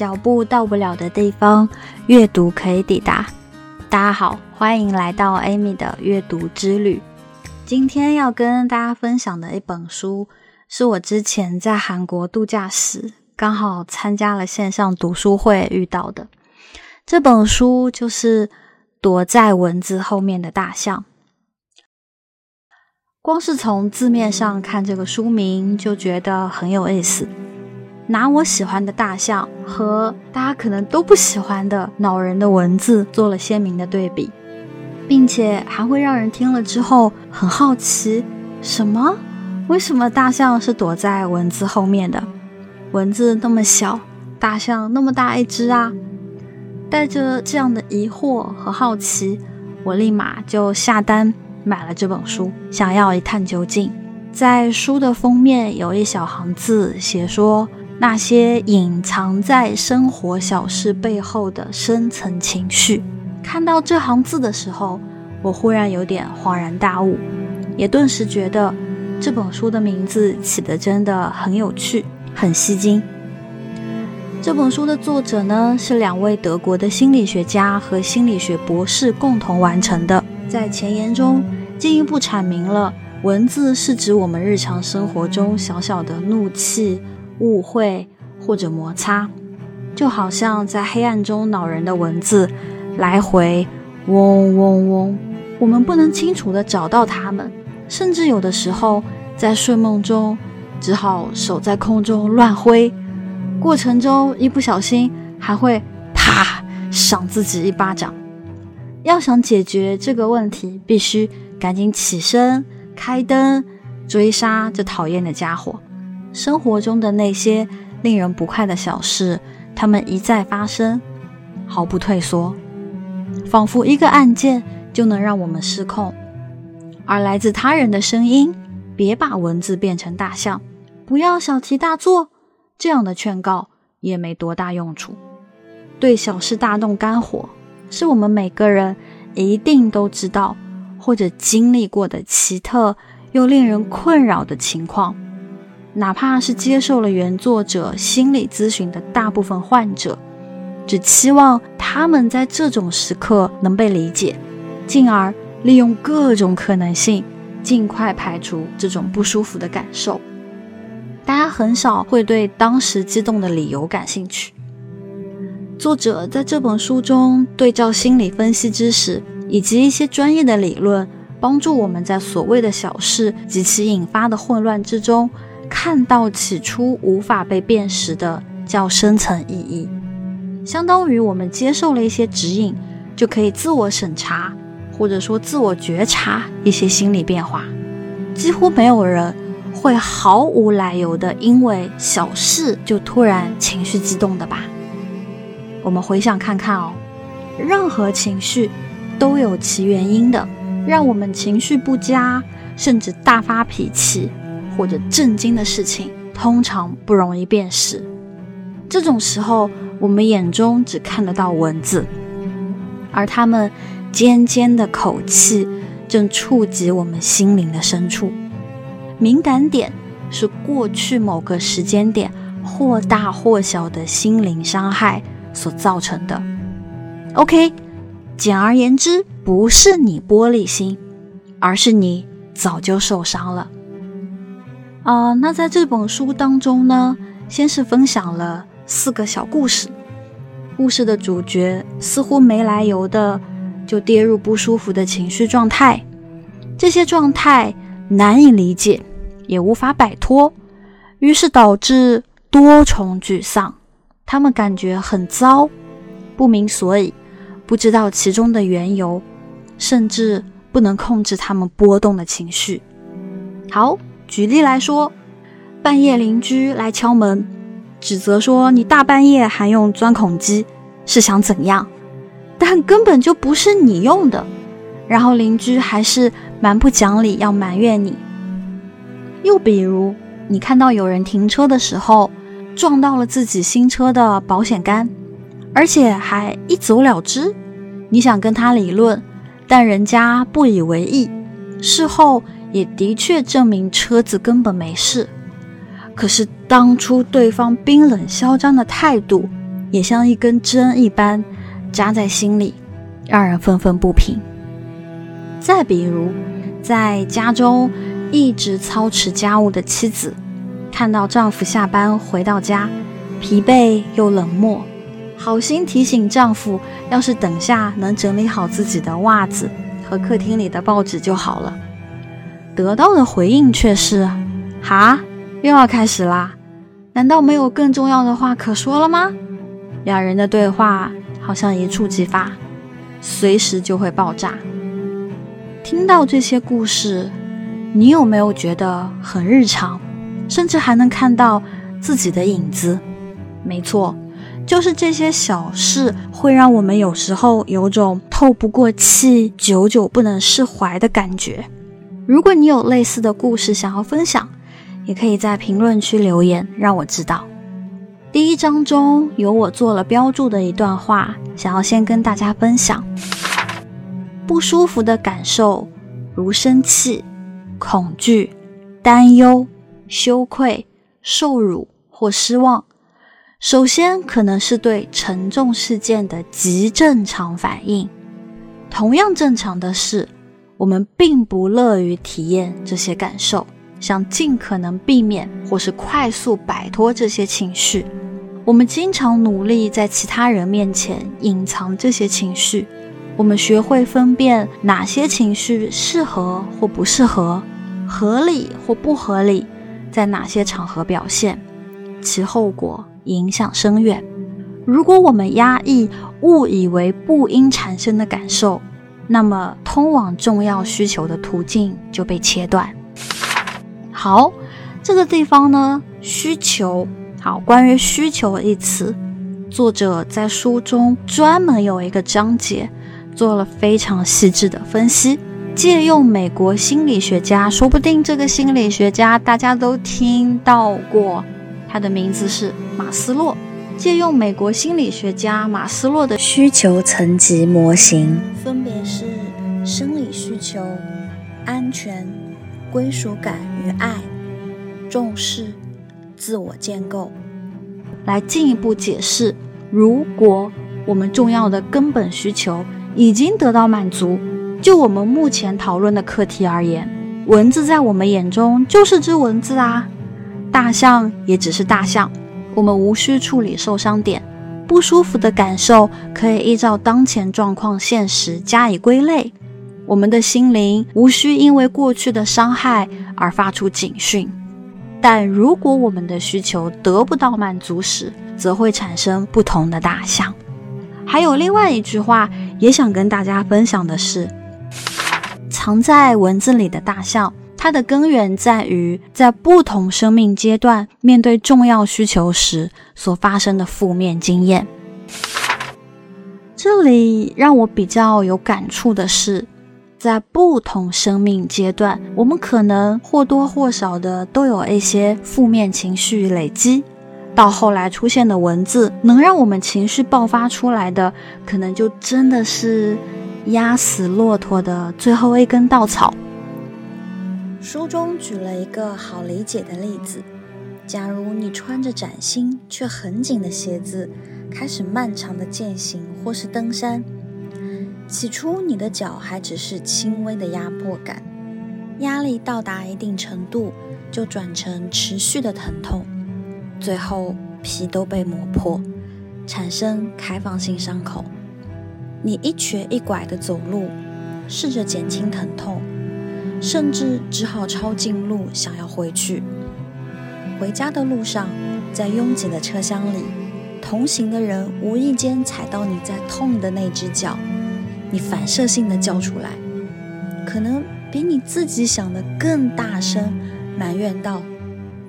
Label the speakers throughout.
Speaker 1: 脚步到不了的地方，阅读可以抵达。大家好，欢迎来到 Amy 的阅读之旅。今天要跟大家分享的一本书，是我之前在韩国度假时刚好参加了线上读书会遇到的。这本书就是《躲在文字后面的大象》。光是从字面上看这个书名，就觉得很有意思。拿我喜欢的大象和大家可能都不喜欢的恼人的文字做了鲜明的对比，并且还会让人听了之后很好奇：什么？为什么大象是躲在文字后面的？文字那么小，大象那么大一只啊！带着这样的疑惑和好奇，我立马就下单买了这本书，想要一探究竟。在书的封面有一小行字，写说。那些隐藏在生活小事背后的深层情绪。看到这行字的时候，我忽然有点恍然大悟，也顿时觉得这本书的名字起得真的很有趣，很吸睛。这本书的作者呢，是两位德国的心理学家和心理学博士共同完成的。在前言中，进一步阐明了文字是指我们日常生活中小小的怒气。误会或者摩擦，就好像在黑暗中恼人的文字来回嗡嗡嗡，我们不能清楚的找到它们，甚至有的时候在睡梦中只好手在空中乱挥，过程中一不小心还会啪赏自己一巴掌。要想解决这个问题，必须赶紧起身开灯追杀这讨厌的家伙。生活中的那些令人不快的小事，它们一再发生，毫不退缩，仿佛一个按键就能让我们失控。而来自他人的声音：“别把文字变成大象，不要小题大做。”这样的劝告也没多大用处。对小事大动肝火，是我们每个人一定都知道或者经历过的奇特又令人困扰的情况。哪怕是接受了原作者心理咨询的大部分患者，只期望他们在这种时刻能被理解，进而利用各种可能性，尽快排除这种不舒服的感受。大家很少会对当时激动的理由感兴趣。作者在这本书中对照心理分析知识以及一些专业的理论，帮助我们在所谓的小事及其引发的混乱之中。看到起初无法被辨识的较深层意义，相当于我们接受了一些指引，就可以自我审查，或者说自我觉察一些心理变化。几乎没有人会毫无来由的因为小事就突然情绪激动的吧？我们回想看看哦，任何情绪都有其原因的，让我们情绪不佳，甚至大发脾气。或者震惊的事情，通常不容易辨识。这种时候，我们眼中只看得到文字，而他们尖尖的口气正触及我们心灵的深处。敏感点是过去某个时间点或大或小的心灵伤害所造成的。OK，简而言之，不是你玻璃心，而是你早就受伤了。啊，那在这本书当中呢，先是分享了四个小故事。故事的主角似乎没来由的就跌入不舒服的情绪状态，这些状态难以理解，也无法摆脱，于是导致多重沮丧。他们感觉很糟，不明所以，不知道其中的缘由，甚至不能控制他们波动的情绪。好。举例来说，半夜邻居来敲门，指责说你大半夜还用钻孔机，是想怎样？但根本就不是你用的。然后邻居还是蛮不讲理，要埋怨你。又比如，你看到有人停车的时候撞到了自己新车的保险杆，而且还一走了之，你想跟他理论，但人家不以为意，事后。也的确证明车子根本没事，可是当初对方冰冷嚣张的态度，也像一根针一般扎在心里，让人愤愤不平。再比如，在家中一直操持家务的妻子，看到丈夫下班回到家，疲惫又冷漠，好心提醒丈夫，要是等下能整理好自己的袜子和客厅里的报纸就好了。得到的回应却是：“哈，又要开始啦？难道没有更重要的话可说了吗？”两人的对话好像一触即发，随时就会爆炸。听到这些故事，你有没有觉得很日常，甚至还能看到自己的影子？没错，就是这些小事会让我们有时候有种透不过气、久久不能释怀的感觉。如果你有类似的故事想要分享，也可以在评论区留言，让我知道。第一章中有我做了标注的一段话，想要先跟大家分享。不舒服的感受，如生气、恐惧、担忧、羞愧、受辱或失望，首先可能是对沉重事件的极正常反应。同样正常的是，我们并不乐于体验这些感受。想尽可能避免或是快速摆脱这些情绪，我们经常努力在其他人面前隐藏这些情绪。我们学会分辨哪些情绪适合或不适合，合理或不合理，在哪些场合表现，其后果影响深远。如果我们压抑误以为不应产生的感受，那么通往重要需求的途径就被切断。好，这个地方呢，需求。好，关于需求一词，作者在书中专门有一个章节，做了非常细致的分析，借用美国心理学家，说不定这个心理学家大家都听到过，他的名字是马斯洛。借用美国心理学家马斯洛的需求层级模型，分别是生理需求、安全。归属感与爱，重视自我建构，来进一步解释：如果我们重要的根本需求已经得到满足，就我们目前讨论的课题而言，蚊子在我们眼中就是只蚊子啊，大象也只是大象，我们无需处理受伤点，不舒服的感受可以依照当前状况现实加以归类。我们的心灵无需因为过去的伤害而发出警讯，但如果我们的需求得不到满足时，则会产生不同的大象。还有另外一句话，也想跟大家分享的是：藏在文字里的大象，它的根源在于在不同生命阶段面对重要需求时所发生的负面经验。这里让我比较有感触的是。在不同生命阶段，我们可能或多或少的都有一些负面情绪累积，到后来出现的文字，能让我们情绪爆发出来的，可能就真的是压死骆驼的最后一根稻草。书中举了一个好理解的例子：假如你穿着崭新却很紧的鞋子，开始漫长的践行或是登山。起初，你的脚还只是轻微的压迫感，压力到达一定程度，就转成持续的疼痛，最后皮都被磨破，产生开放性伤口。你一瘸一拐的走路，试着减轻疼痛，甚至只好抄近路想要回去。回家的路上，在拥挤的车厢里，同行的人无意间踩到你在痛的那只脚。你反射性的叫出来，可能比你自己想的更大声，埋怨道：“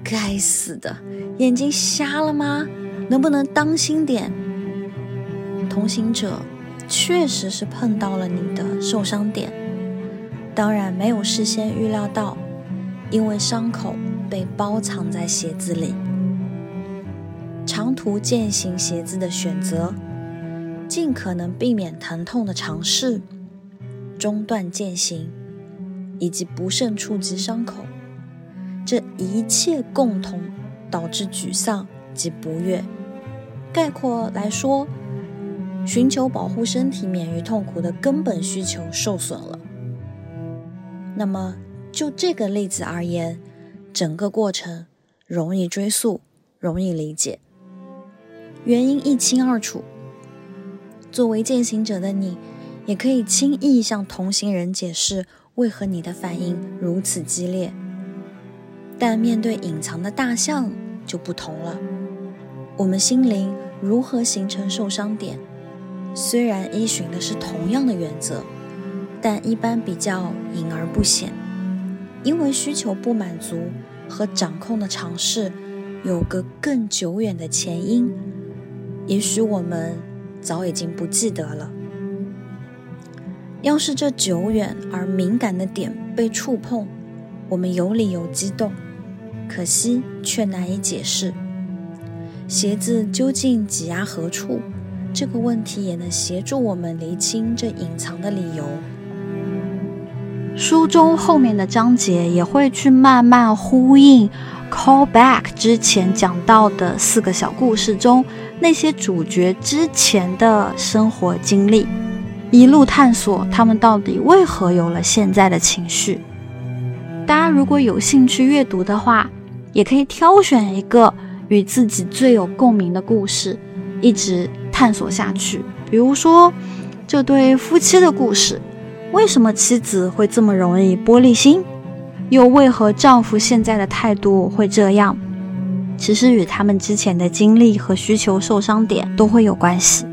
Speaker 1: 该死的，眼睛瞎了吗？能不能当心点？”同行者确实是碰到了你的受伤点，当然没有事先预料到，因为伤口被包藏在鞋子里。长途践行鞋子的选择。尽可能避免疼痛的尝试，中断践行，以及不慎触及伤口，这一切共同导致沮丧及不悦。
Speaker 2: 概括来说，寻求保护身体免于痛苦的根本需求受损了。那么，就这个例子而言，整个过程容易追溯，容易理解，原因一清二楚。作为践行者的你，也可以轻易向同行人解释为何你的反应如此激烈。但面对隐藏的大象就不同了。我们心灵如何形成受伤点？虽然依循的是同样的原则，但一般比较隐而不显，因为需求不满足和掌控的尝试有个更久远的前因，也许我们。早已经不记得了。要是这久远而敏感的点被触碰，我们有理由激动，可惜却难以解释。鞋子究竟挤压何处？这个问题也能协助我们厘清这隐藏的理由。
Speaker 1: 书中后面的章节也会去慢慢呼应。Call back 之前讲到的四个小故事中，那些主角之前的生活经历，一路探索他们到底为何有了现在的情绪。大家如果有兴趣阅读的话，也可以挑选一个与自己最有共鸣的故事，一直探索下去。比如说这对夫妻的故事，为什么妻子会这么容易玻璃心？又为何丈夫现在的态度会这样？其实与他们之前的经历和需求受伤点都会有关系。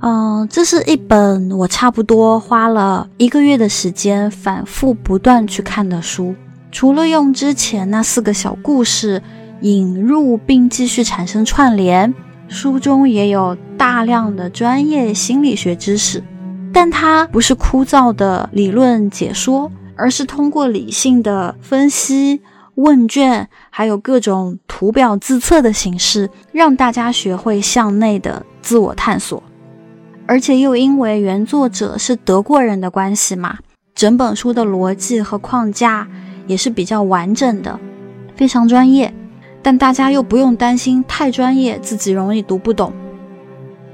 Speaker 1: 嗯，这是一本我差不多花了一个月的时间反复不断去看的书。除了用之前那四个小故事引入并继续产生串联，书中也有大量的专业心理学知识，但它不是枯燥的理论解说。而是通过理性的分析、问卷，还有各种图表自测的形式，让大家学会向内的自我探索。而且又因为原作者是德国人的关系嘛，整本书的逻辑和框架也是比较完整的，非常专业。但大家又不用担心太专业，自己容易读不懂。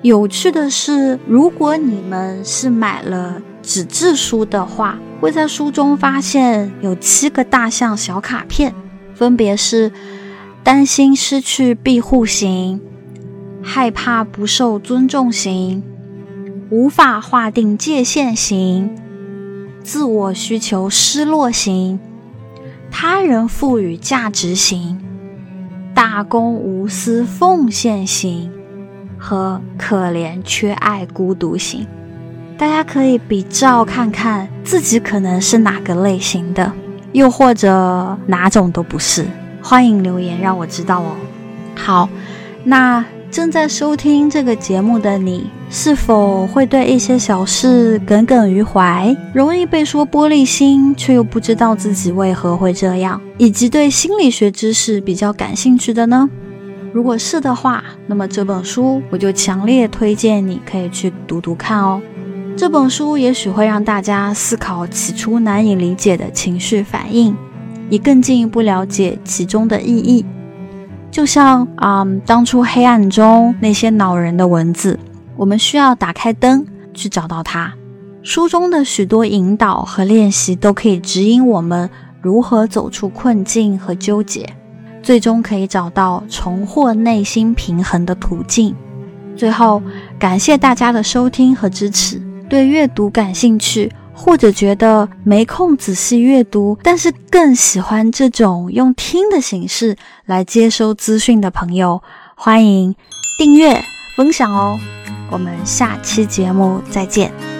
Speaker 1: 有趣的是，如果你们是买了纸质书的话，会在书中发现有七个大象小卡片，分别是担心失去庇护型、害怕不受尊重型、无法划定界限型、自我需求失落型、他人赋予价值型、大公无私奉献型。和可怜缺爱孤独型。大家可以比照看看自己可能是哪个类型的，又或者哪种都不是，欢迎留言让我知道哦。好，那正在收听这个节目的你，是否会对一些小事耿耿于怀，容易被说玻璃心，却又不知道自己为何会这样，以及对心理学知识比较感兴趣的呢？如果是的话，那么这本书我就强烈推荐你可以去读读看哦。这本书也许会让大家思考起初难以理解的情绪反应，以更进一步了解其中的意义。就像啊，当初黑暗中那些恼人的文字，我们需要打开灯去找到它。书中的许多引导和练习都可以指引我们如何走出困境和纠结，最终可以找到重获内心平衡的途径。最后，感谢大家的收听和支持。对阅读感兴趣，或者觉得没空仔细阅读，但是更喜欢这种用听的形式来接收资讯的朋友，欢迎订阅分享哦。我们下期节目再见。